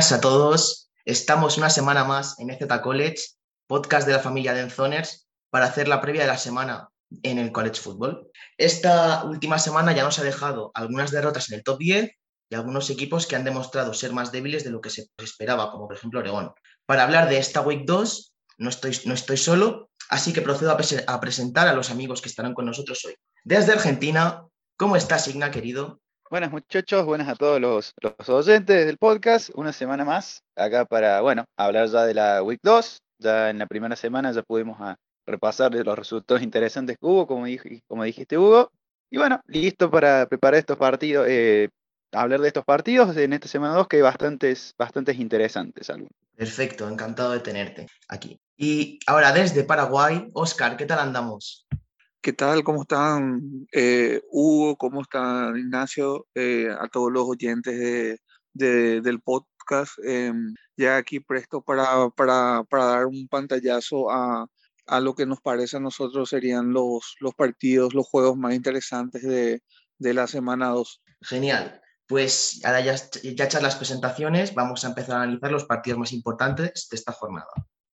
a todos. Estamos una semana más en EZ College, podcast de la familia de Enzoners, para hacer la previa de la semana en el College Football. Esta última semana ya nos ha dejado algunas derrotas en el top 10 y algunos equipos que han demostrado ser más débiles de lo que se esperaba, como por ejemplo Oregón. Para hablar de esta Week 2, no estoy, no estoy solo, así que procedo a, presentar a los amigos que estarán con nosotros hoy. Desde Argentina, ¿cómo estás, Igna, querido? Buenas muchachos, buenas a todos los, los, oyentes del podcast. Una semana más acá para, bueno, hablar ya de la Week 2. Ya en la primera semana ya pudimos a repasar los resultados interesantes que hubo, como, como dijiste Hugo. Y bueno, listo para preparar estos partidos, eh, hablar de estos partidos en esta semana 2 que hay bastantes, bastantes interesantes. Algunos. Perfecto, encantado de tenerte aquí. Y ahora desde Paraguay, Oscar, ¿qué tal andamos? ¿Qué tal? ¿Cómo están eh, Hugo? ¿Cómo está Ignacio? Eh, a todos los oyentes de, del podcast. Em, ya aquí presto para, para, para, dar un pantallazo a, a, lo que nos parece a nosotros serían los, los partidos, los juegos más interesantes de, de la semana 2. Genial. Pues ahora ya, ya las presentaciones, vamos a empezar a analizar los partidos más importantes de esta jornada.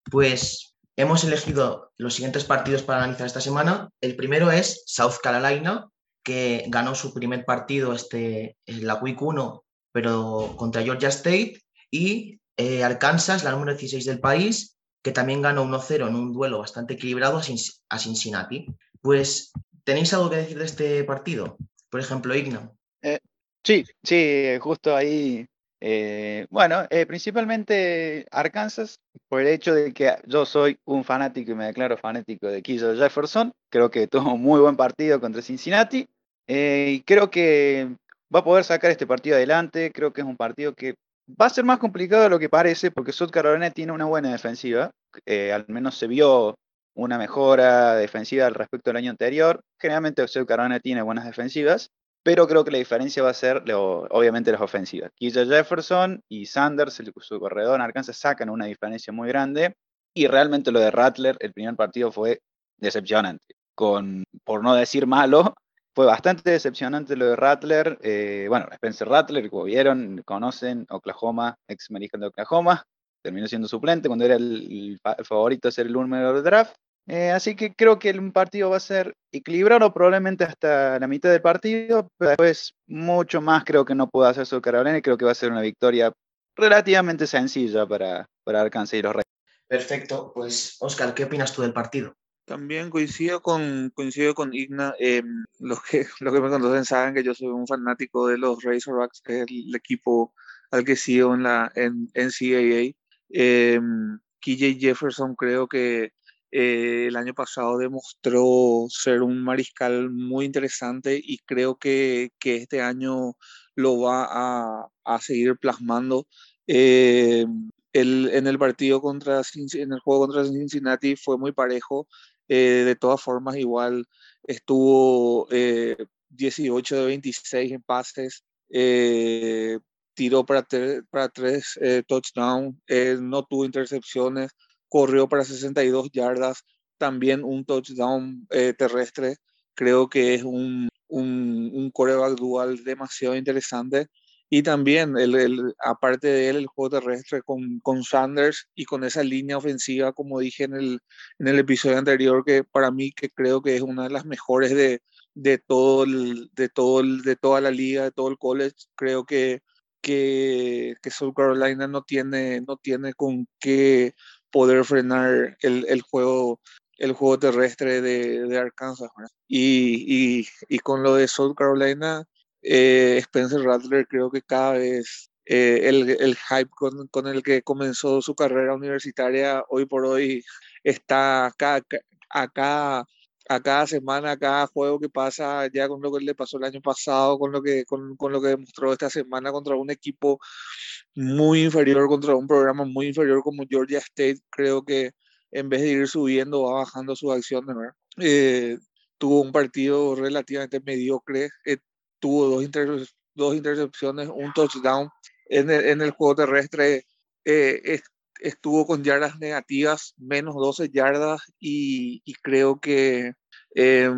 Pues Hemos elegido los siguientes partidos para analizar esta semana. El primero es South Carolina, que ganó su primer partido este, la Week 1, pero contra Georgia State, y eh, Arkansas, la número 16 del país, que también ganó 1-0 en un duelo bastante equilibrado a Cincinnati. Pues, ¿tenéis algo que decir de este partido? Por ejemplo, Igna. Eh, sí, sí, justo ahí eh, bueno, eh, principalmente Arkansas, por el hecho de que yo soy un fanático y me declaro fanático de Keyshawn Jefferson. Creo que tuvo un muy buen partido contra Cincinnati. Eh, y creo que va a poder sacar este partido adelante. Creo que es un partido que va a ser más complicado de lo que parece, porque South Carolina tiene una buena defensiva. al menos se vio una mejora defensiva al respecto del año anterior. Generalmente South Carolina tiene buenas defensivas pero creo que la diferencia va a ser, obviamente, las ofensivas. Keisha Jefferson y Sanders, el, su corredor en Arkansas, sacan una diferencia muy grande, y realmente lo de Rattler, el primer partido fue decepcionante. Con, por no decir malo, fue bastante decepcionante lo de Rattler. Eh, bueno, Spencer Rattler, como vieron, conocen, Oklahoma, ex American de Oklahoma, terminó siendo suplente cuando era el, el favorito a ser el número de draft. Eh, así que creo que el partido va a ser equilibrado probablemente hasta la mitad del partido, pero después mucho más creo que no puede hacer su Carolina y creo que va a ser una victoria relativamente sencilla para, para Arkansas y los Reyes. Perfecto, pues Oscar, ¿qué opinas tú del partido? También coincido con, coincido con Igna. Eh, los, que, los que me conocen saben que yo soy un fanático de los Razorbacks, el, equipo al que sigo en la en NCAA. Eh, KJ Jefferson creo que eh, el año pasado demostró ser un mariscal muy interesante y creo que, que este año lo va a, a seguir plasmando. Eh, el, en el partido contra en el juego contra Cincinnati fue muy parejo. Eh, de todas formas, igual estuvo 18 de 26 en pases. tiró para, para tres touchdowns, no tuvo intercepciones, corrió para 62 yardas, también un touchdown eh, terrestre. Creo que es un, un, un, coreback dual demasiado interesante. Y también, el, el, aparte de él, el juego terrestre con, con, Sanders y con esa línea ofensiva, como dije en el, en el episodio anterior, que para mí que creo que es una de las mejores de, de, todo el, de, todo el, de toda la liga, de todo el college. Creo que, que, que South Carolina no tiene, no tiene con qué poder frenar el, el juego el juego terrestre de, de Arkansas. Y, y, y, con lo de South Carolina, eh, Spencer Rattler creo que cada vez eh, el, el, hype con, con, el que comenzó su carrera universitaria hoy por hoy está acá, acá a cada semana, a cada juego que pasa, ya con lo que le pasó el año pasado, con lo que, con, con, lo que demostró esta semana contra un equipo muy inferior, contra un programa muy inferior como Georgia State, creo que en vez de ir subiendo, va bajando sus acciones. Eh, tuvo un partido relativamente mediocre, eh, tuvo dos, inter dos intercepciones, un touchdown en el, en el juego terrestre. Eh, estuvo con yardas negativas, menos 12 yardas, y, creo que eh,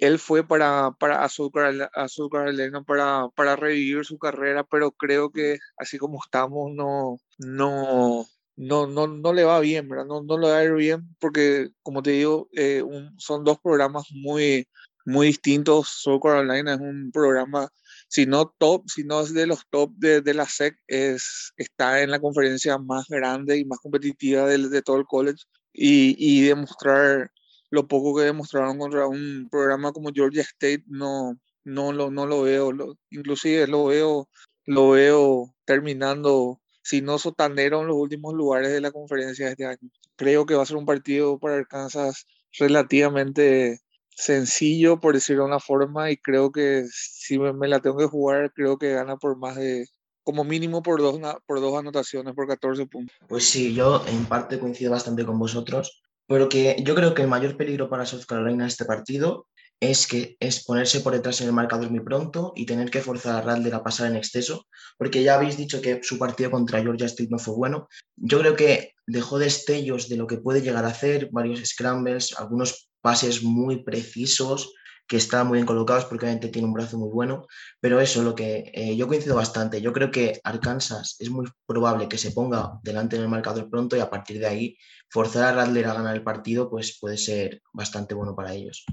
él fue para, para Azúcar, Azúcar para, para revivir su carrera, pero creo que así como estamos, no, no, no, no, no le va bien, ¿verdad? No, no le va a ir bien porque, como te digo, eh, son dos programas muy, muy distintos. Soul Carolina es un programa, si no top, si no es de los top de, de la SEC, es, está en la conferencia más grande y más competitiva de, de todo el college y, y demostrar lo poco que demostraron contra un programa como Georgia State no, no, lo, no lo veo, inclusive lo veo, lo veo terminando, si no sotanero en los últimos lugares de la conferencia de este año. Creo que va a ser un partido para Arkansas relativamente sencillo, por decirlo de una forma, y creo que si me, la tengo que jugar, creo que gana por más de, como mínimo por dos, por dos anotaciones, por 14 puntos. Pues sí, yo en parte coincido bastante con vosotros. Pero que yo creo que el mayor peligro para South Carolina en este partido es que es ponerse por detrás en el marcador muy pronto y tener que forzar a Radler a pasar en exceso, porque ya habéis dicho que su partido contra Georgia State no fue bueno. Yo creo que dejó destellos de lo que puede llegar a hacer, varios scrambles, algunos pases muy precisos, que están muy bien colocados porque obviamente tiene un brazo muy bueno, pero eso lo que eh, yo coincido bastante. Yo creo que Arkansas es muy probable que se ponga delante en el marcador pronto y a partir de ahí forzar a Radler a ganar el partido pues puede ser bastante bueno para ellos.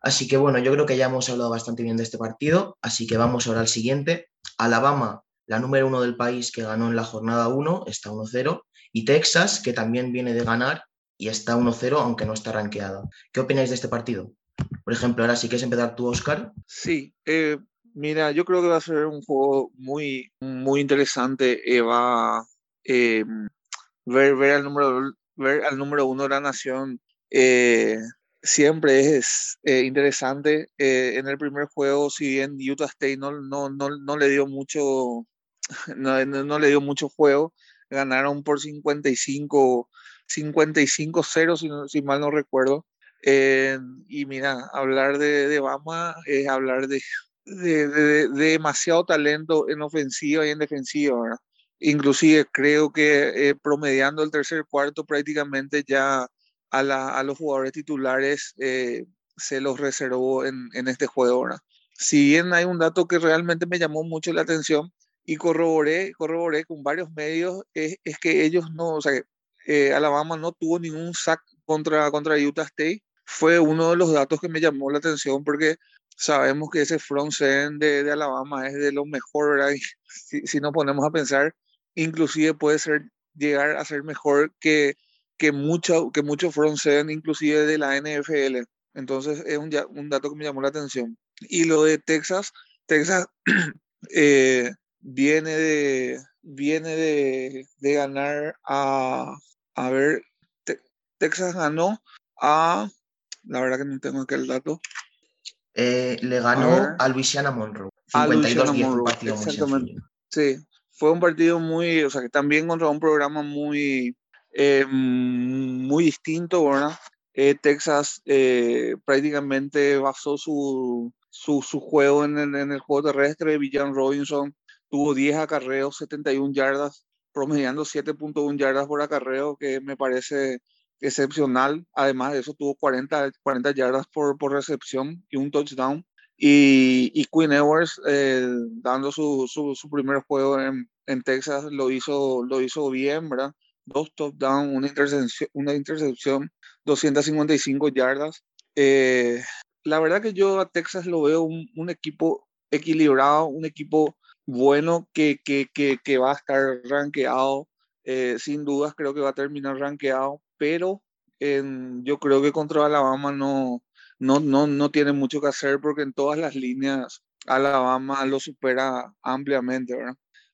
Así que bueno, yo creo que ya hemos hablado bastante bien de este partido, así que vamos ahora al siguiente. Alabama, la número uno del país que ganó en la jornada 1, está 1-0, y Texas, que también viene de ganar y está 1-0, aunque no está rankeada. ¿Qué opináis de este partido? Por ejemplo, ahora sí quieres empezar tú, Oscar. Sí, eh, mira, yo creo que va a ser un juego muy, muy interesante. Eh, va eh, ver, ver, al número, ver al número uno de la nación. siempre es interesante. en el primer juego, si bien Utah State no, no, no, no le dio mucho, no, le dio mucho juego, ganaron por 55, 55-0, si, si mal no recuerdo. Eh, y mira, hablar de, de Bama es hablar de, de, demasiado talento en ofensiva y en defensiva. Inclusive creo que eh, promediando el tercer cuarto prácticamente ya a, la, a los jugadores titulares eh, se los reservó en, en este juego. ¿verdad? Si bien hay un dato que realmente me llamó mucho la atención y corroboré, corroboré con varios medios, es, es que ellos no, o sea, Alabama no tuvo ningún sack contra, contra Utah State fue uno de los datos que me llamó la atención porque sabemos que ese front end de, Alabama es de lo mejor, si, si, nos ponemos a pensar, inclusive puede ser llegar a ser mejor que, que, mucho, que front end, inclusive de la NFL. Entonces es un, un, dato que me llamó la atención. Y lo de Texas, Texas eh, viene de viene de, de ganar a, a ver, Texas ganó a la verdad que no tengo aquel dato. Eh, le ganó a, Luisiana Monroe. 52 partido exactamente. sí, fue un partido muy, o sea, que también contra un programa muy, eh, muy distinto, ¿verdad? Eh, Texas prácticamente basó su, su, su juego en el, en el, juego terrestre. Villan Robinson tuvo 10 acarreos, 71 yardas, promediando 7.1 yardas por acarreo, que me parece excepcional. Además de eso, tuvo 40, 40 yardas por, por recepción y un touchdown. Y, y Quinn Ewers, eh, dando su, su, su, primer juego en, en, Texas, lo hizo, lo hizo bien, ¿verdad? Dos touchdowns, una intercepción, una intercepción 255 yardas. Eh, la verdad que yo a Texas lo veo un, un equipo equilibrado, un equipo bueno que, que, que, va a estar rankeado. Eh, sin dudas creo que va a terminar rankeado, pero yo creo que contra Alabama no, no, no, no tiene mucho que hacer porque en todas las líneas Alabama lo supera ampliamente.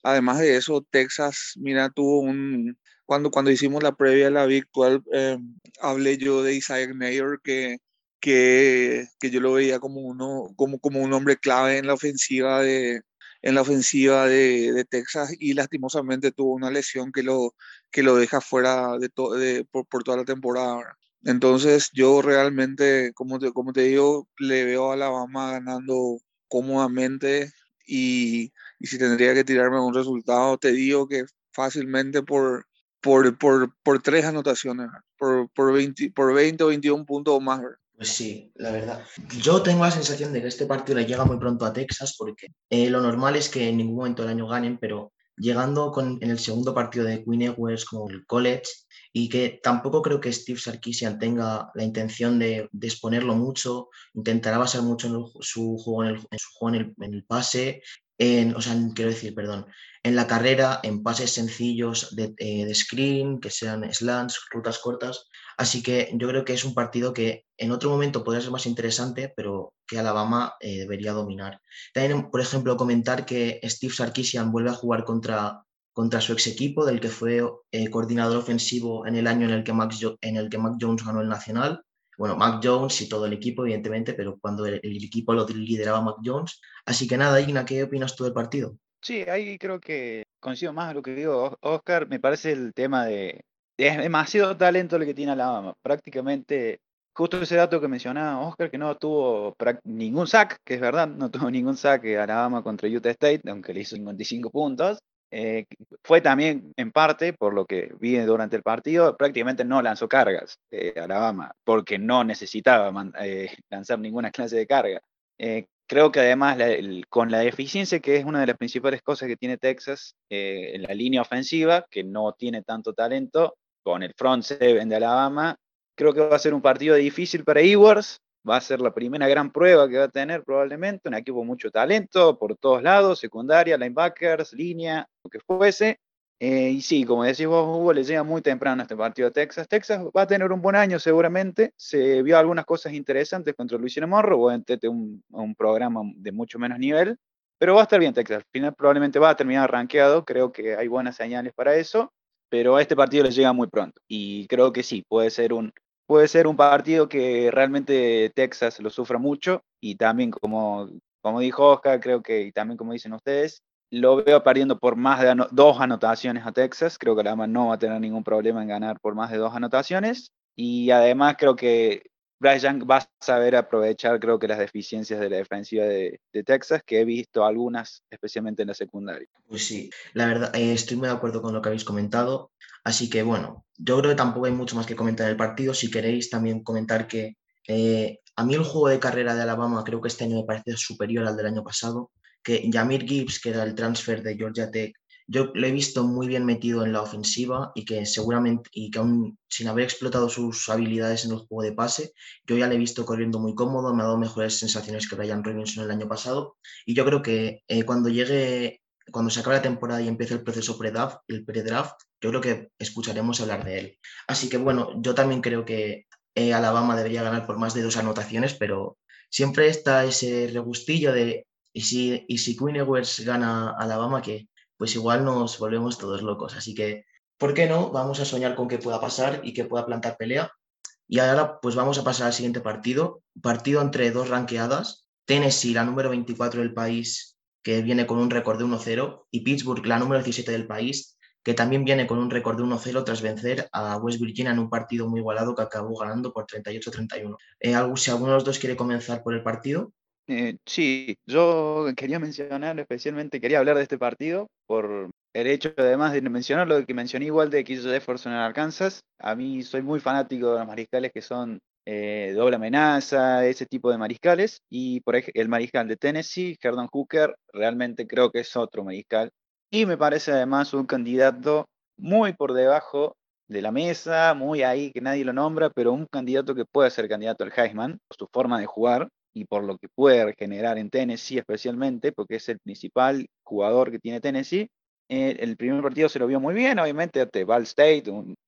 Además de eso, Texas, mira, tuvo un, cuando, cuando hicimos la previa a la Big 12, eh, hablé yo de Isaac Mayer, que, que, que, yo lo veía como, uno, como, como un hombre clave en la ofensiva de, en la ofensiva de, de, Texas y lastimosamente tuvo una lesión que lo, que lo deja fuera de, de por, por, toda la temporada. Entonces yo realmente, como te, como te digo, le veo a Alabama ganando cómodamente y, y si tendría que tirarme un resultado, te digo que fácilmente por, por, por, por tres anotaciones, por, por, 20, por 20 o 21 puntos o más. Pues sí, la verdad. Yo tengo la sensación de que este partido le llega muy pronto a Texas porque eh, lo normal es que en ningún momento del año ganen, pero llegando con, en el segundo partido de Queen Edwards como el college y que tampoco creo que Steve Sarkisian tenga la intención de, exponerlo mucho, intentará basar mucho en, su juego, en el, su juego en el, pase, en, o sea, quiero decir, perdón, en la carrera, en pases sencillos de, eh, de screen, que sean slants, rutas cortas, Así que yo creo que es un partido que en otro momento podría ser más interesante, pero que Alabama eh, debería dominar. También, por ejemplo, comentar que Steve Sarkisian vuelve a jugar contra, contra su ex equipo, del que fue eh, coordinador ofensivo en el año en el, que Mac, en el que Mac Jones ganó el Nacional. Bueno, Mac Jones y todo el equipo, evidentemente, pero cuando el, equipo lo lideraba Mac Jones. Así que nada, Igna, ¿qué opinas tú del partido? Sí, ahí creo que coincido más a lo que digo Oscar. Me parece el tema de, es demasiado talento lo que tiene Alabama. Prácticamente, justo ese dato que mencionaba Oscar, que no tuvo ningún sack, que es verdad, no tuvo ningún sack Alabama contra Utah State, aunque le hizo 55 puntos. Eh, fue también en parte, por lo que vi durante el partido, prácticamente no lanzó cargas eh, Alabama, porque no necesitaba eh, lanzar ninguna clase de carga. creo que además con la deficiencia, que es una de las principales cosas que tiene Texas en la línea ofensiva, que no tiene tanto talento, con el front seven de Alabama. Creo que va a ser un partido difícil para Ewers. Va a ser la primera gran prueba que va a tener probablemente. Un equipo mucho talento por todos lados, secundaria, linebackers, línea, lo que fuese. Eh, y sí, como decís vos, Hugo, le llega muy temprano este partido a Texas. Texas va a tener un buen año seguramente. Se vio algunas cosas interesantes contra Luisiana Morro, obviamente un, un programa de mucho menos nivel. Pero va a estar bien Texas. Al final probablemente va a terminar rankeado. Creo que hay buenas señales para eso pero a este partido les llega muy pronto. Y creo que sí, puede ser un, puede ser un partido que realmente Texas lo sufra mucho y también como, como dijo Oscar, creo que y también como dicen ustedes, lo veo perdiendo por más de dos anotaciones a Texas. Creo que Alabama no va a tener ningún problema en ganar por más de dos anotaciones. Y además creo que Bryce Young va a saber aprovechar, creo que las deficiencias de la defensiva de, Texas, que he visto algunas, especialmente en la secundaria. Pues sí, la verdad, eh, estoy muy de acuerdo con lo que habéis comentado. Así que bueno, yo creo que tampoco hay mucho más que comentar en el partido. Si queréis también comentar que eh, a mí el juego de carrera de Alabama creo que este año me parece superior al del año pasado, que Jamir Gibbs, que era el transfer de Georgia Tech, yo lo he visto muy bien metido en la ofensiva y que seguramente, y que aún sin haber explotado sus habilidades en el juego de pase, yo ya le he visto corriendo muy cómodo, me ha dado mejores sensaciones que Brian Robinson el año pasado. Y yo creo que eh, cuando llegue, cuando se acabe la temporada y empiece el proceso pre-draft, el pre-draft, yo creo que escucharemos hablar de él. Así que bueno, yo también creo que eh, Alabama debería ganar por más de dos anotaciones, pero siempre está ese regustillo de, y si, y si Queen Ewers gana Alabama, que pues igual nos volvemos todos locos. Así que, ¿por qué no? Vamos a soñar con que pueda pasar y que pueda plantar pelea. Y ahora pues vamos a pasar al siguiente partido, partido entre dos ranqueadas, Tennessee, la número 24 del país, que viene con un récord de 1-0, y Pittsburgh, la número 17 del país, que también viene con un récord de 1-0 tras vencer a West Virginia en un partido muy igualado que acabó ganando por 38-31. Eh, si alguno de los dos quiere comenzar por el partido. Eh, sí, yo quería mencionar especialmente, quería hablar de este partido por el hecho, además de mencionar lo que mencioné igual de Kiss Jefferson en Arkansas. A mí soy muy fanático de los mariscales que son eh, doble amenaza, ese tipo de mariscales. Y por ejemplo, el mariscal de Tennessee, Herndon Hooker, realmente creo que es otro mariscal. Y me parece además un candidato muy por debajo de la mesa, muy ahí que nadie lo nombra, pero un candidato que puede ser candidato al Heisman, por su forma de jugar, y por lo que puede generar en Tennessee especialmente, porque es el principal jugador que tiene Tennessee. Eh, el primer partido se lo vio muy bien, obviamente ante Ball State,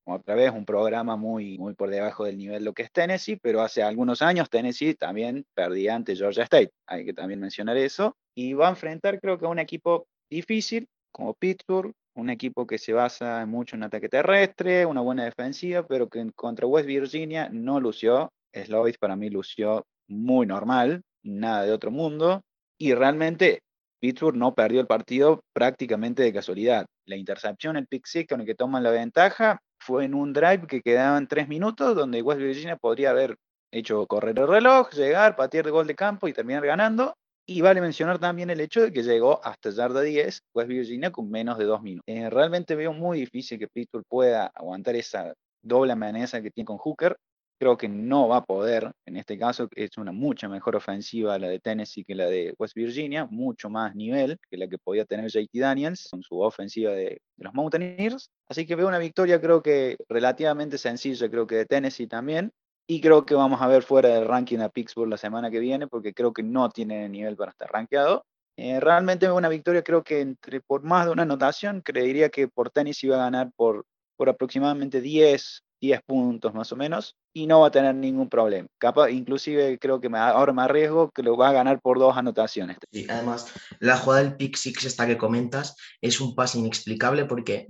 otra vez un programa muy, muy por debajo del nivel lo que es Tennessee, pero hace algunos años Tennessee también perdía ante Georgia State, hay que también mencionar eso, y va a enfrentar creo que a un equipo difícil como Pittsburgh, un equipo que se basa mucho en ataque terrestre, una buena defensiva, pero que contra West Virginia no lució. Slovis para mí lució muy normal, nada de otro mundo, y realmente Pittsburgh no perdió el partido prácticamente de casualidad. La intercepción, el pick six con el que toman la ventaja, fue en un drive que quedaban tres minutos, donde West Virginia podría haber hecho correr el reloj, llegar, patear de gol de campo y terminar ganando. Y vale mencionar también el hecho de que llegó hasta yarda 10 West Virginia con menos de dos minutos. Eh, realmente veo muy difícil que Pittsburgh pueda aguantar esa doble amenaza que tiene con Hooker creo que no va a poder, en este caso es una mucha mejor ofensiva la de Tennessee que la de West Virginia, mucho más nivel que la que podía tener JT Daniels con su ofensiva de, los Mountaineers. Así que veo una victoria creo que relativamente sencilla, creo que de Tennessee también. Y creo que vamos a ver fuera del ranking a Pittsburgh la semana que viene, porque creo que no tiene nivel para estar rankeado. Eh, realmente una victoria, creo que entre por más de una anotación, creería que por Tennessee va a ganar por, por aproximadamente 10, 10 puntos más o menos y no va a tener ningún problema. Capaz, inclusive creo que me, ahora me arriesgo que lo va a ganar por dos anotaciones. Además, la jugada del pick six esta que comentas es un pase inexplicable porque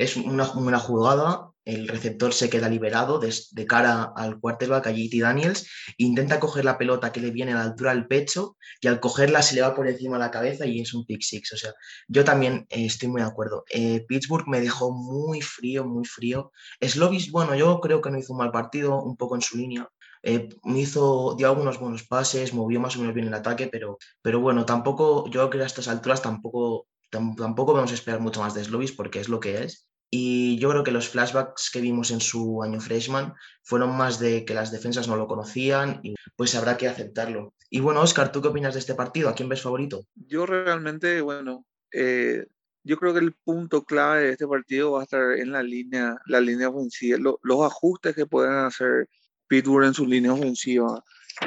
es una, una jugada, el receptor se queda liberado de, cara al quarterback, a JT Daniels, intenta coger la pelota que le viene a la altura del pecho y al cogerla se le va por encima de la cabeza y es un pick six. O sea, yo también eh, estoy muy de acuerdo. Eh, Pittsburgh me dejó muy frío, muy frío. Slovis, bueno, yo creo que no hizo un mal partido, un poco en su línea. Eh, hizo, dio algunos buenos pases, movió más o menos bien el ataque, pero, pero bueno, tampoco, yo creo que a estas alturas tampoco, tampoco vamos a esperar mucho más de Slovis porque es lo que es. Y yo creo que los flashbacks que vimos en su año freshman fueron más de que las defensas no lo conocían y pues habrá que aceptarlo. Y bueno, Oscar, ¿tú qué opinas de este partido? ¿A quién ves favorito? Yo realmente, bueno, eh, yo creo que el punto clave de este partido va a estar en la línea, la línea ofensiva, los ajustes que pueden hacer Pittsburgh en su línea ofensiva,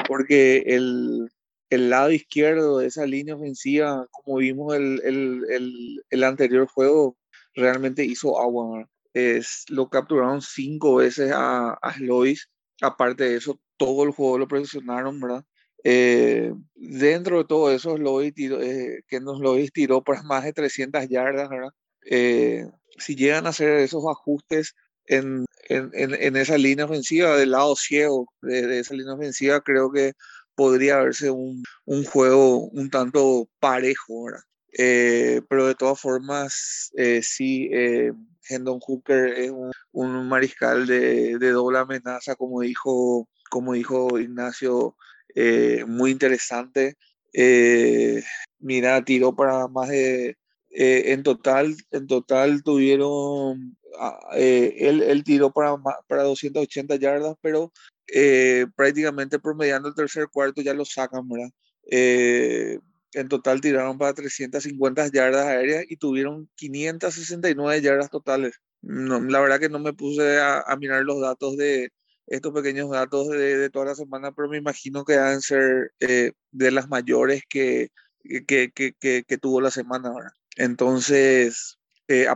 porque el, el lado izquierdo de esa línea ofensiva, como vimos el, el, el, el anterior juego, realmente hizo agua. Es, lo capturaron cinco veces a, a Lois. Aparte de eso, todo el juego lo presionaron, ¿verdad? Eh, dentro de todo eso, Lois tiró, eh, que nos Lois tiró por más de 300 yardas, ¿verdad? Eh, si llegan a hacer esos ajustes en, en, en, esa línea ofensiva, del lado ciego de, de, esa línea ofensiva, creo que podría verse un, un juego un tanto parejo, ¿verdad? Eh, pero de todas formas, eh, sí, eh, Hendon Hooker es un, mariscal de, doble amenaza, como dijo, como dijo Ignacio, muy interesante. mira, tiró para más de, en total, en total tuvieron, ah, él, él, tiró para, para 280 yardas, pero prácticamente promediando el tercer cuarto ya lo sacan, ¿verdad? En total tiraron para 350 yardas aéreas y tuvieron 569 yardas totales. No, la verdad que no me puse a, mirar los datos de estos pequeños datos de, toda la semana, pero me imagino que deben ser eh, de las mayores que, que, que, que, tuvo la semana. Entonces, eh,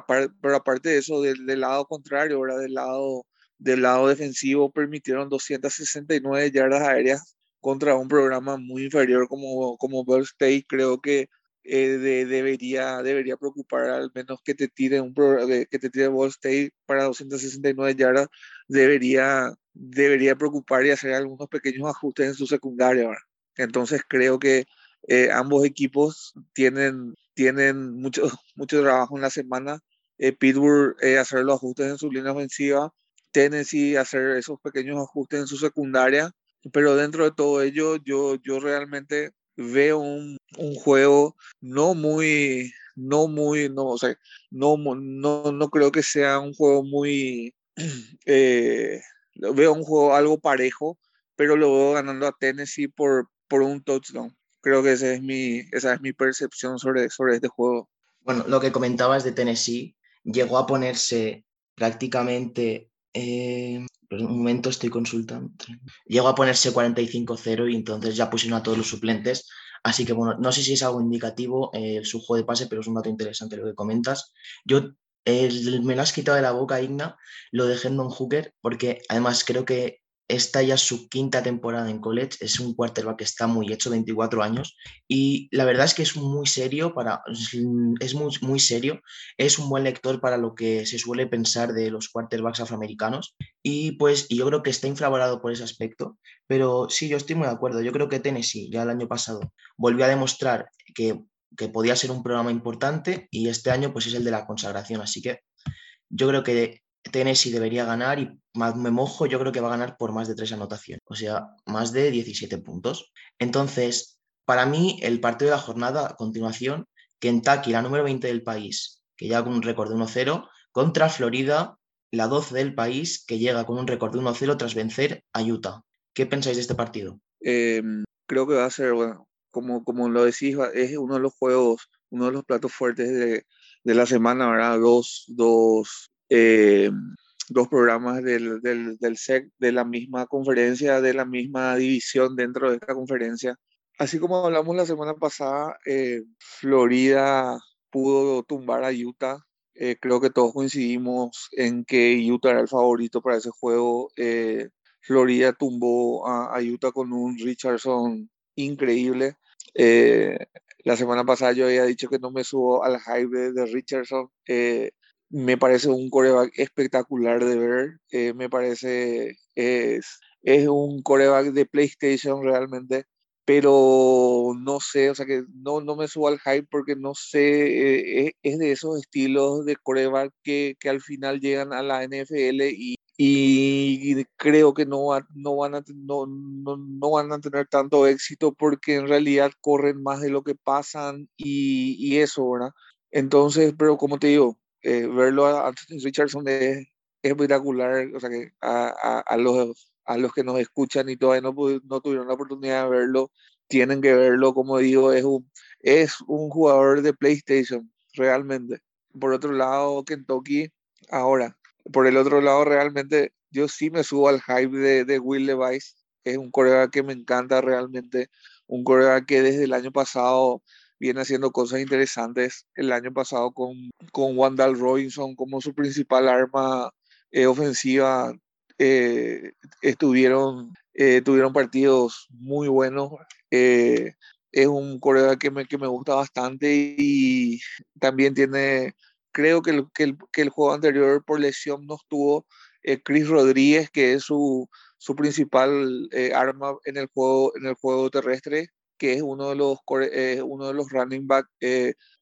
pero aparte de eso, del, lado contrario, ¿verdad? Del lado, del lado defensivo, permitieron 269 yardas aéreas contra un programa muy inferior como, como Ball State, creo que eh, debería, debería preocupar al menos que te tire un que te tire Ball State para 269 yardas, debería, debería preocupar y hacer algunos pequeños ajustes en su secundaria. Entonces creo que eh, ambos equipos tienen, tienen mucho, mucho trabajo en la semana. Eh, Pittsburgh hacer los ajustes en su línea ofensiva, Tennessee hacer esos pequeños ajustes en su secundaria pero dentro de todo ello, yo, yo realmente veo un, un juego no muy, no muy, no, o sea, no, no, no creo que sea un juego muy, eh, veo un juego algo parejo, pero lo veo ganando a Tennessee por, por un touchdown. Creo que esa es mi, esa es mi percepción sobre, sobre este juego. Bueno, lo que comentabas de Tennessee, llegó a ponerse prácticamente eh, por un momento estoy consultando. Llegó a ponerse 45-0 y entonces ya pusieron a todos los suplentes. Así que bueno, no sé si es algo indicativo eh, su juego de pase, pero es un dato interesante lo que comentas. Yo me lo has quitado de la boca, Igna, lo de Hendon Hooker, porque además creo que esta ya su quinta temporada en college, es un quarterback que está muy hecho, 24 años, y la verdad es que es muy serio, para, es muy, muy serio, es un buen lector para lo que se suele pensar de los quarterbacks afroamericanos, y pues yo creo que está infravalorado por ese aspecto, pero sí, yo estoy muy de acuerdo, yo creo que Tennessee ya el año pasado volvió a demostrar que, que podía ser un programa importante, y este año pues es el de la consagración, así que yo creo que Tennessee debería ganar y me mojo, yo creo que va a ganar por más de tres anotaciones, o sea, más de 17 puntos. Entonces, para mí, el partido de la jornada a continuación, Kentucky, la número 20 del país, que ya con un récord de 1-0, contra Florida, la 12 del país, que llega con un récord de 1-0 tras vencer a Utah. ¿Qué pensáis de este partido? Em, creo que va a ser, bueno, como, como lo decís, es uno de los juegos, uno de los platos fuertes de, de la semana, ¿verdad? Dos, dos, em, dos programas del, del, del, SEC de la misma conferencia, de la misma división dentro de esta conferencia. Así como hablamos la semana pasada, eh, Florida pudo tumbar a Utah. Eh, creo que todos coincidimos en que Utah era el favorito para ese juego. Eh, Florida tumbó a, Utah con un Richardson increíble. la semana pasada yo había dicho que no me subo al hype de, Richardson. Me parece un coreback espectacular de ver. me parece es, es un coreback de PlayStation realmente pero no sé, o sea que no, no me subo al hype porque no sé, eh, es, de esos estilos de coreback que, que, al final llegan a la NFL y, y creo que no, no, van a, no, no, no, van a tener tanto éxito porque en realidad corren más de lo que pasan y, y eso, ¿verdad? Entonces, pero como te digo, eh, verlo a Anthony Richardson es, espectacular, o sea que a, a, los a los que nos escuchan y todavía no, no tuvieron la oportunidad de verlo, tienen que verlo, como digo, es un, es un jugador de PlayStation, realmente. Por otro lado, Kentucky, ahora, por el otro lado, realmente yo sí me subo al hype de, de Will Levice. Es un colega que me encanta realmente, un colega que desde el año pasado viene haciendo cosas interesantes. El año pasado con, con Wandal Robinson como su principal arma eh, ofensiva, eh, estuvieron, eh, tuvieron partidos muy buenos. Eh, es un coreback que me, que me gusta bastante y también tiene, creo que el, que el, que el juego anterior por lesión no estuvo Chris Rodríguez, que es su, su principal arma en el, juego, en el juego terrestre, que es uno de los, uno de los running back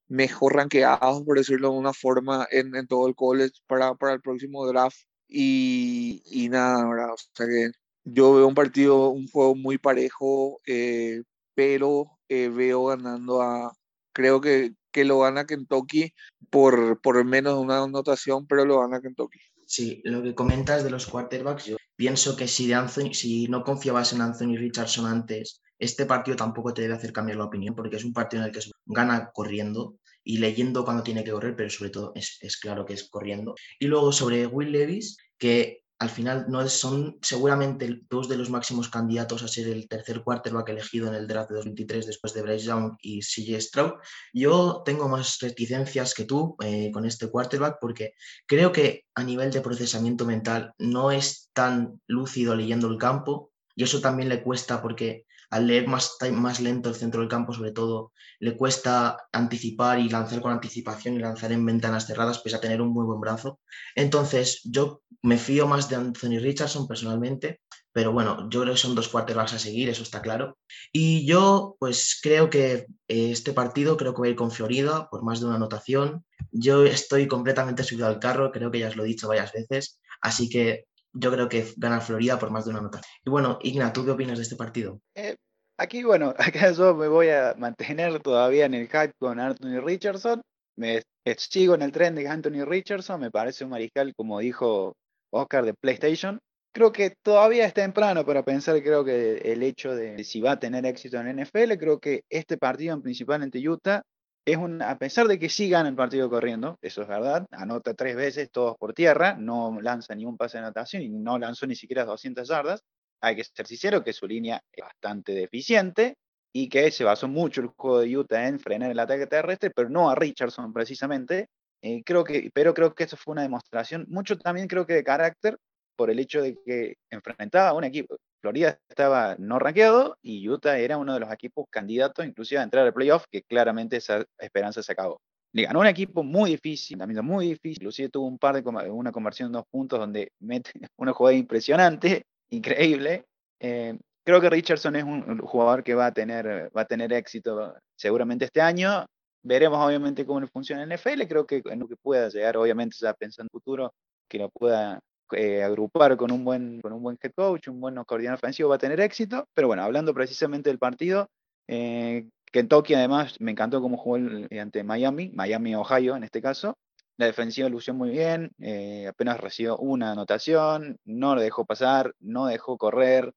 mejor rankeados, por decirlo de una forma, en, en todo el college para, para el próximo draft. Y, y nada, ¿verdad? O sea que yo veo un partido, un juego muy parejo, eh, pero eh, veo ganando a, creo que, que lo gana Kentucky por, por menos una anotación, pero lo gana Kentucky. Sí, lo que comentas de los quarterbacks, yo pienso que si, de Anthony, si no confiabas en Anthony Richardson antes, este partido tampoco te debe hacer cambiar la opinión, porque es un partido en el que se gana corriendo y leyendo cuando tiene que correr, pero sobre todo es, claro que es corriendo. Y luego sobre Will Levis, que al final no son seguramente dos de los máximos candidatos a ser el tercer quarterback elegido en el draft de 2023 después de Bryce Young y CJ Stroud. Yo tengo más reticencias que tú eh, con este quarterback porque creo que a nivel de procesamiento mental no es tan lúcido leyendo el campo y eso también le cuesta porque al leer más, más lento el centro del campo, sobre todo, le cuesta anticipar y lanzar con anticipación y lanzar en ventanas cerradas, pese a tener un muy buen brazo. Entonces, yo me fío más de Anthony Richardson personalmente, pero bueno, yo creo que son dos quarterbacks a seguir, eso está claro. Y yo, pues creo que eh, este partido, creo que voy a ir con Florida por más de una anotación. Yo estoy completamente subido al carro, creo que ya os lo he dicho varias veces, así que yo creo que gana Florida por más de una nota. Y bueno, Igna, ¿tú qué opinas de este partido? Eh, aquí, bueno, acá yo me voy a mantener todavía en el hype con Anthony Richardson. Me sigo en el tren de Anthony Richardson, me parece un mariscal, como dijo Oscar, de PlayStation. Creo que todavía es temprano para pensar, creo que el hecho de si va a tener éxito en NFL, creo que este partido en principal Utah es a pesar de que sí gana el partido corriendo, eso es verdad, anota tres veces todos por tierra, no lanza ni un pase de anotación y no lanzó ni siquiera 200 yardas. Hay que ser sincero que su línea es bastante deficiente y que se basó mucho el juego de Utah en frenar el ataque terrestre, pero no a Richardson precisamente. Eh, creo que, pero creo que eso fue una demostración, mucho también creo que de carácter, por el hecho de que enfrentaba a un equipo, Florida estaba no rankeado y Utah era uno de los equipos candidatos inclusive a entrar al playoff, que claramente esa esperanza se acabó. Le ganó un equipo muy difícil, también muy difícil, inclusive tuvo un par de una conversión de dos puntos donde mete una jugada impresionante, increíble. Eh, creo que Richardson es un jugador que va a tener, va a tener éxito seguramente este año. Veremos obviamente cómo funciona en NFL, creo que en lo que pueda llegar, obviamente ya pensando en futuro, que lo pueda eh, agrupar con un, buen, con un buen head coach, un buen coordinador ofensivo, va a tener éxito. Pero bueno, hablando precisamente del partido, eh, Kentucky además me encantó cómo jugó ante Miami, Miami, Ohio en este caso. La defensiva lució muy bien, eh, apenas recibió una anotación, no le dejó pasar, no dejó correr,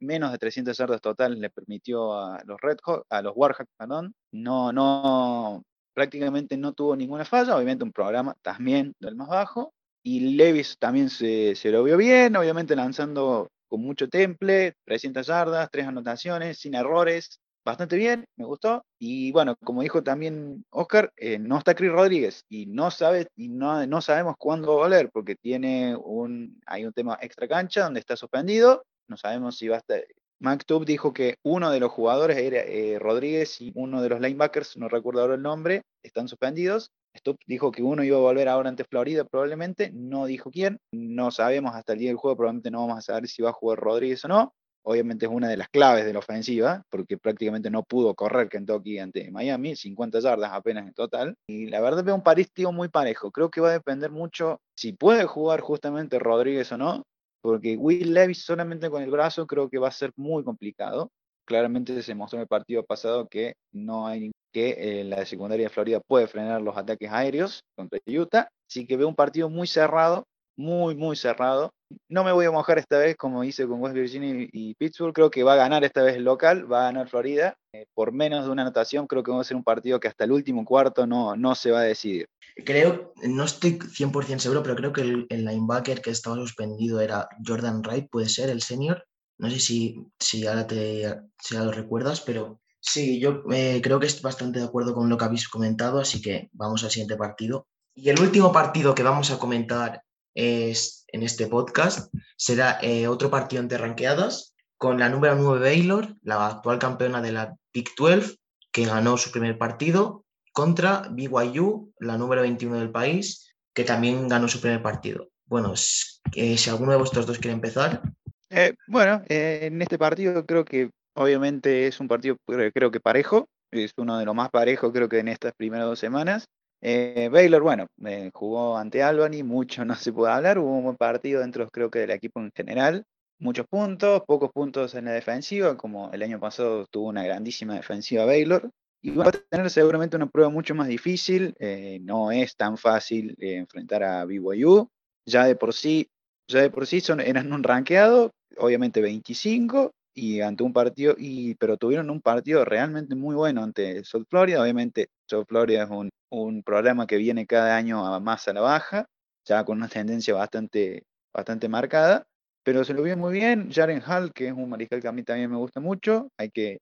menos de 300 yardas totales le permitió a los Red a los Warhawks, perdón. No, no, prácticamente no tuvo ninguna falla, obviamente un programa también del más bajo. Y Levis también se, se lo vio bien, obviamente lanzando con mucho temple, 300 yardas, tres anotaciones, sin errores, bastante bien, me gustó. Y bueno, como dijo también Oscar, eh, no está Chris Rodríguez y no sabe y no, no sabemos cuándo va a volver porque tiene un hay un tema extra cancha donde está suspendido. No sabemos si va a estar. Mactub dijo que uno de los jugadores era eh, Rodríguez y uno de los linebackers, no recuerdo ahora el nombre, están suspendidos. Stubb dijo que uno iba a volver ahora ante Florida probablemente, no dijo quién, no sabemos hasta el día del juego, probablemente no vamos a saber si va a jugar Rodríguez o no, obviamente es una de las claves de la ofensiva, porque prácticamente no pudo correr Kentucky ante Miami, 50 yardas apenas en total. Y la verdad veo un partido muy parejo. Creo que va a depender mucho si puede jugar justamente Rodríguez o no, porque Will Levis solamente con el brazo creo que va a ser muy complicado. Claramente se mostró en el partido pasado que no hay que eh, la secundaria de Florida puede frenar los ataques aéreos contra Utah. Así que veo un partido muy cerrado, muy, muy cerrado. No me voy a mojar esta vez como hice con West Virginia y Pittsburgh. Creo que va a ganar esta vez local, va a ganar Florida. Eh, por menos de una anotación, creo que va a ser un partido que hasta el último cuarto no, no se va a decidir. Creo, no estoy 100% seguro, pero creo que el, el, linebacker que estaba suspendido era Jordan Wright, puede ser, el senior. No sé si, si, ahora, te, si lo recuerdas, pero sí, yo eh, creo que estoy bastante de acuerdo con lo que habéis comentado, así que vamos al siguiente partido. Y el último partido que vamos a comentar es, en este podcast será eh, otro partido entre ranqueadas con la número 9 Baylor, la actual campeona de la Big 12, que ganó su primer partido, contra BYU, la número 21 del país, que también ganó su primer partido. Bueno, eh, si alguno de vosotros dos quiere empezar. Eh, bueno, en este partido creo que obviamente es un partido creo que parejo, es uno de los más parejos creo que en estas primeras dos semanas. Eh, Baylor, bueno, eh, jugó ante Albany, mucho no se puede hablar, hubo un buen partido dentro, creo que del equipo en general, muchos puntos, pocos puntos en la defensiva, como el año pasado tuvo una grandísima defensiva Baylor, y va a tener seguramente una prueba mucho más difícil, eh, no es tan fácil enfrentar a BYU, ya de por sí, ya de por sí son, eran un rankeado, obviamente 25, y ante un partido, y, pero tuvieron un partido realmente muy bueno ante South Florida. Obviamente, South Florida es un, un programa que viene cada año a más a la baja, ya con una tendencia bastante, bastante marcada, pero se lo vio muy bien. Jaren Hall, que es un mariscal que a mí también me gusta mucho, hay que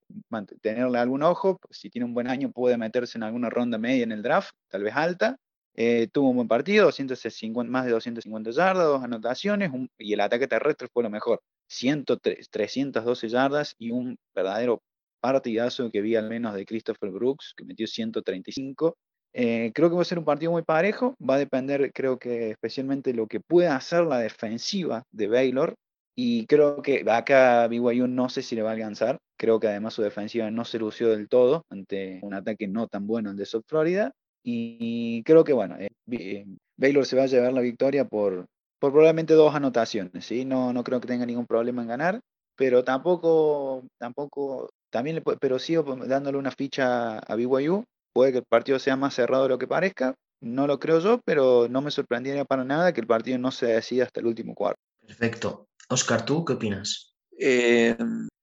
tenerle algún ojo, si tiene un buen año puede meterse en alguna ronda media en el draft, tal vez alta. Eh, tuvo un buen partido, 250, más de 250 yardas, dos anotaciones, y el ataque terrestre fue lo mejor. 103, 312 yardas y un verdadero partidazo que vi al menos de Christopher Brooks, que metió 135. Eh, creo que va a ser un partido muy parejo, va a depender, creo que especialmente lo que pueda hacer la defensiva de Baylor, y creo que acá BYU no sé si le va a alcanzar, creo que además su defensiva no se lució del todo ante un ataque no tan bueno el de South Florida, y creo que bueno, eh, Baylor se va a llevar la victoria por, por probablemente dos anotaciones, ¿sí? No, no creo que tenga ningún problema en ganar, pero tampoco, tampoco, también le, pero sigo dándole una ficha a BYU, puede que el partido sea más cerrado de lo que parezca, no lo creo yo, pero no me sorprendería para nada que el partido no se decida hasta el último cuarto. Perfecto. Oscar, ¿tú qué opinas? Eh,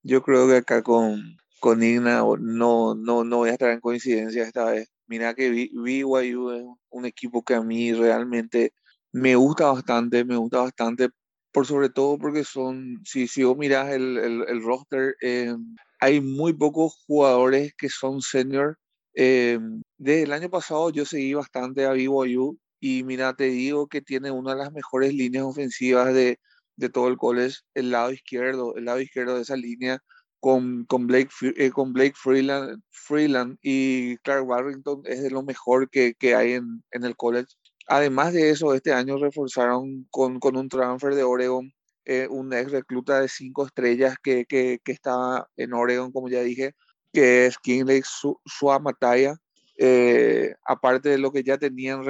yo creo que acá con, con Igna no, no, no voy a estar en coincidencia esta vez. Mira que BYU es un equipo que a mí realmente me gusta bastante, me gusta bastante, por sobre todo porque son, si, si vos mirás el, el, roster, eh, hay muy pocos jugadores que son senior. Eh, desde el año pasado yo seguí bastante a BYU y mira, te digo que tiene una de las mejores líneas ofensivas de, de todo el college, el lado izquierdo, el lado izquierdo de esa línea con, con Blake, eh, con Blake Freeland, Freeland y Clark Warrington es de lo mejor que, que hay en, en el college. Además de eso, este año reforzaron con, con un transfer de Oregon, eh, un ex recluta de cinco estrellas que, que, que, estaba en Oregon, como ya dije, que es Kingley Suamataya. Eh, aparte de lo que ya tenían,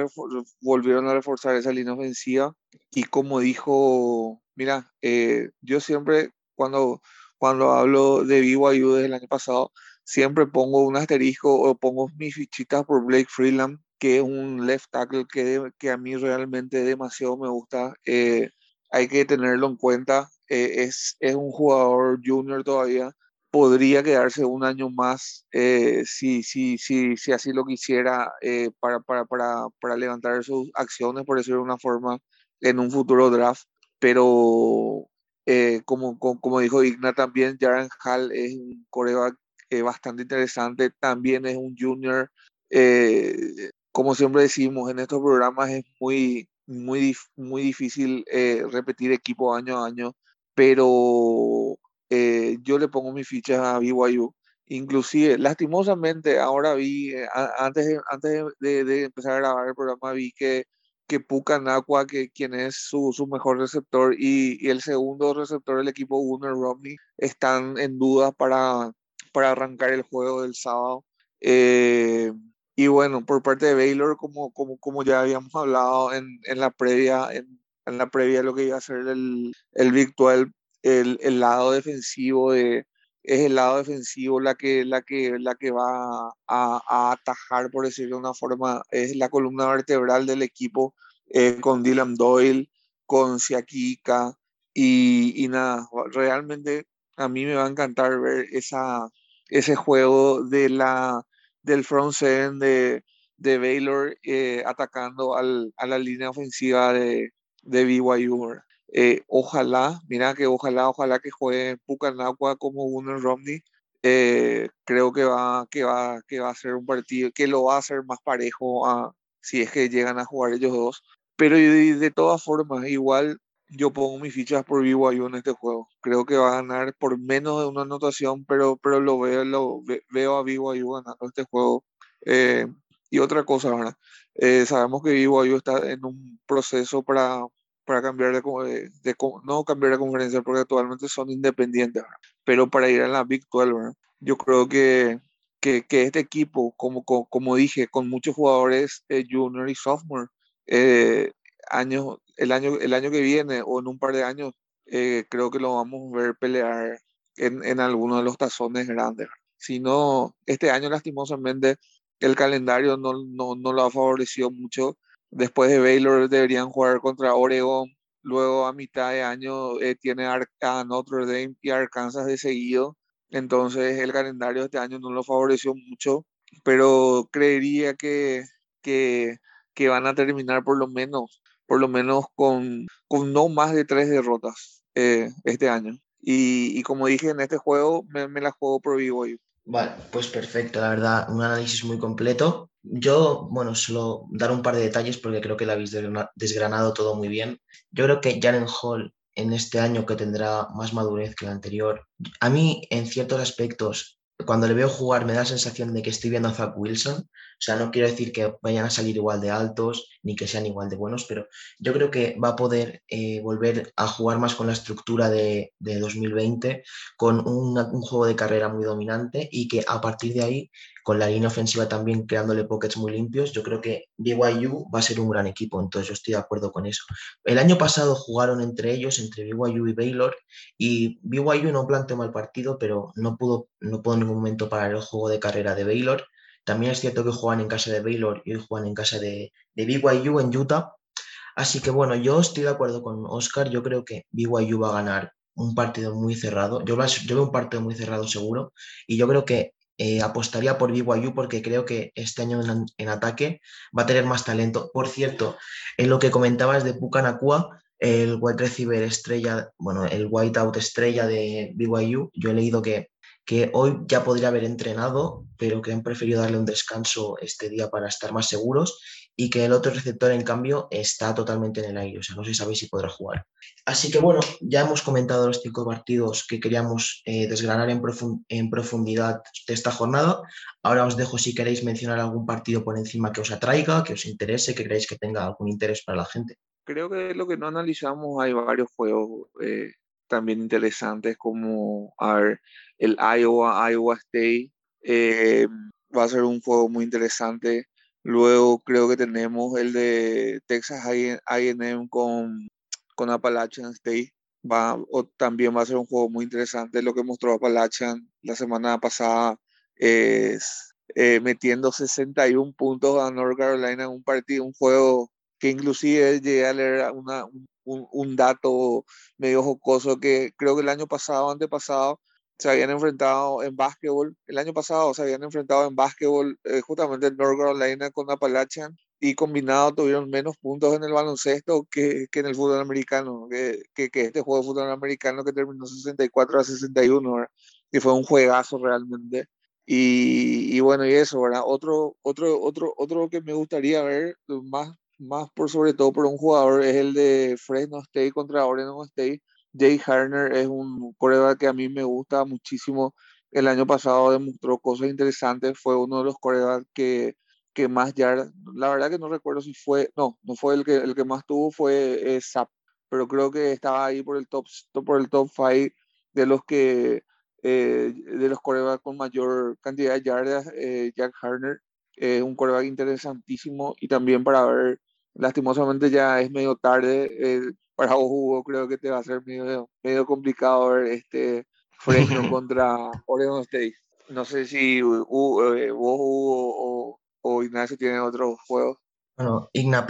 volvieron a reforzar esa línea ofensiva. Y como dijo, mira, eh, yo siempre cuando, cuando hablo de BYU desde el año pasado, siempre pongo un asterisco o pongo mis fichitas por Blake Freeland que es un left tackle que, que a mí realmente demasiado me gusta. Eh, hay que tenerlo en cuenta. Eh, es, es un jugador junior todavía. Podría quedarse un año más eh, si, si, si, si así lo quisiera para, para, para, para levantar sus acciones, por decirlo de una forma, en un futuro draft. Pero como, como, como, dijo Igna también, Jaren Hall es un coreback bastante interesante. También es un junior eh, como siempre decimos, en estos programas es muy, muy, muy difícil eh, repetir equipo año a año, pero eh, yo le pongo mis fichas a BYU. Inclusive, lastimosamente, ahora vi, eh, antes, de, antes de, empezar a grabar el programa, vi que, que Pucanacua, que quien es su, su mejor receptor, y, y, el segundo receptor del equipo, Gunnar Romney, están en duda para, para arrancar el juego del sábado. Eh, y bueno, por parte de Baylor, como, como, como ya habíamos hablado en, en la previa, en, la previa lo que iba a ser el, el virtual, el, el, lado defensivo de, es el lado defensivo la que, la que, la que va a, a atajar, por decirlo de una forma, es la columna vertebral del equipo eh, con Dylan Doyle, con Siakika y, y nada, realmente a mí me va a encantar ver esa, ese juego de la del front end de, de Baylor eh, atacando al, a la línea ofensiva de, de. Eh, ojalá, mira que ojalá, ojalá que juegue Pucanacua como uno en Romney. Eh, creo que va, que, va, que va a ser un partido que lo va a hacer más parejo a, si es que llegan a jugar ellos dos. Pero de, de todas formas, igual yo pongo mis fichas por BYU en este juego. Creo que va a ganar por menos de una anotación, pero, pero lo veo, lo veo a BYU ganando este juego. Eh, y otra cosa, ¿verdad? Eh, sabemos que BYU está en un proceso para, para cambiar de, de, no cambiar de conferencia porque actualmente son independientes, pero para ir a la Big 12, ¿verdad? Yo creo que, que, este equipo, como, como, como, dije, con muchos jugadores eh, junior y sophomore, años, el año, el año que viene o en un par de años, eh, creo que lo vamos a ver pelear en, en alguno de los tazones grandes. Si no, este año lastimosamente el calendario no, no, no lo ha favorecido mucho. Después de Baylor deberían jugar contra Oregon. Luego a mitad de año eh, tiene a Notre Dame y Arkansas de seguido. Entonces el calendario este año no lo favoreció mucho. Pero creería que, que, que van a terminar por lo menos por lo menos con, con no más de tres derrotas eh, este año. Y, y, como dije, en este juego me, me la juego por BYU. Vale, pues perfecto, la verdad, un análisis muy completo. Yo, bueno, solo dar un par de detalles porque creo que la habéis desgranado todo muy bien. Yo creo que Jalen Hall en este año que tendrá más madurez que el anterior, a mí en ciertos aspectos, cuando le veo jugar me da la sensación de que estoy viendo a Zach Wilson, o sea, no quiero decir que vayan a salir igual de altos ni que sean igual de buenos, pero yo creo que va a poder eh, volver a jugar más con la estructura de, de 2020, con un juego de carrera muy dominante y que a partir de ahí, con la línea ofensiva también creándole pockets muy limpios, yo creo que BYU va a ser un gran equipo, entonces yo estoy de acuerdo con eso. El año pasado jugaron entre ellos, entre BYU y Baylor, y BYU no planteó mal partido, pero no pudo, no pudo en ningún momento parar el juego de carrera de Baylor también es cierto que juegan en casa de Baylor y hoy juegan en casa de, de BYU en Utah. Así que bueno, yo estoy de acuerdo con Oscar. Yo creo que BYU va a ganar un partido muy cerrado. Yo, yo veo un partido muy cerrado seguro. Y yo creo que eh, apostaría por BYU porque creo que este año en, ataque va a tener más talento. Por cierto, en lo que comentabas de Pucanacua, el wide receiver estrella, bueno, el white out estrella de BYU, yo he leído que que hoy ya podría haber entrenado, pero que han preferido darle un descanso este día para estar más seguros y que el otro receptor, en cambio, está totalmente en el aire, o sea, no se sabe si podrá jugar. Así que bueno, ya hemos comentado los cinco partidos que queríamos eh, desgranar en, profundidad de esta jornada. Ahora os dejo si queréis mencionar algún partido por encima que os atraiga, que os interese, que creáis que tenga algún interés para la gente. Creo que lo que no analizamos hay varios juegos eh, también interesantes como el Iowa, Iowa State. Eh, va a ser un juego muy interesante. Luego creo que tenemos el de Texas AM con, con Appalachian State. Va, o también va a ser un juego muy interesante. Lo que mostró Appalachian la semana pasada es, eh, metiendo 61 puntos a North Carolina en un partido, un juego que inclusive llegué a leer una, un, un, dato medio jocoso que creo que el año pasado, antepasado, se habían enfrentado en básquetbol, el año pasado se habían enfrentado en básquetbol eh, justamente North Carolina con Appalachian y combinado tuvieron menos puntos en el baloncesto que, que en el fútbol americano, que, que, que, este juego de fútbol americano que terminó 64 a 61, ¿verdad? y fue un juegazo realmente. Y, y, bueno, y eso, ¿verdad? Otro, otro, otro, otro que me gustaría ver, más, más por sobre todo por un jugador, es el de Fresno State contra Oregon State. Jay Harner es un coreback que a mí me gusta muchísimo. El año pasado demostró cosas interesantes, fue uno de los corebacks que que más yardas, la verdad que no recuerdo si fue, no, no fue el que, el que más tuvo, fue eh, Zap, pero creo que estaba ahí por el top, por el top 5 de los que, eh, de los corebacks con mayor cantidad de yardas, eh, Jack Harner, es un coreback interesantísimo y también para ver, lastimosamente ya es medio tarde, para vos Hugo creo que te va a ser medio, medio complicado ver este Fresno contra Oregon State. No sé si vos Hugo o o Ignacio tiene otros juegos. Bueno, Igna,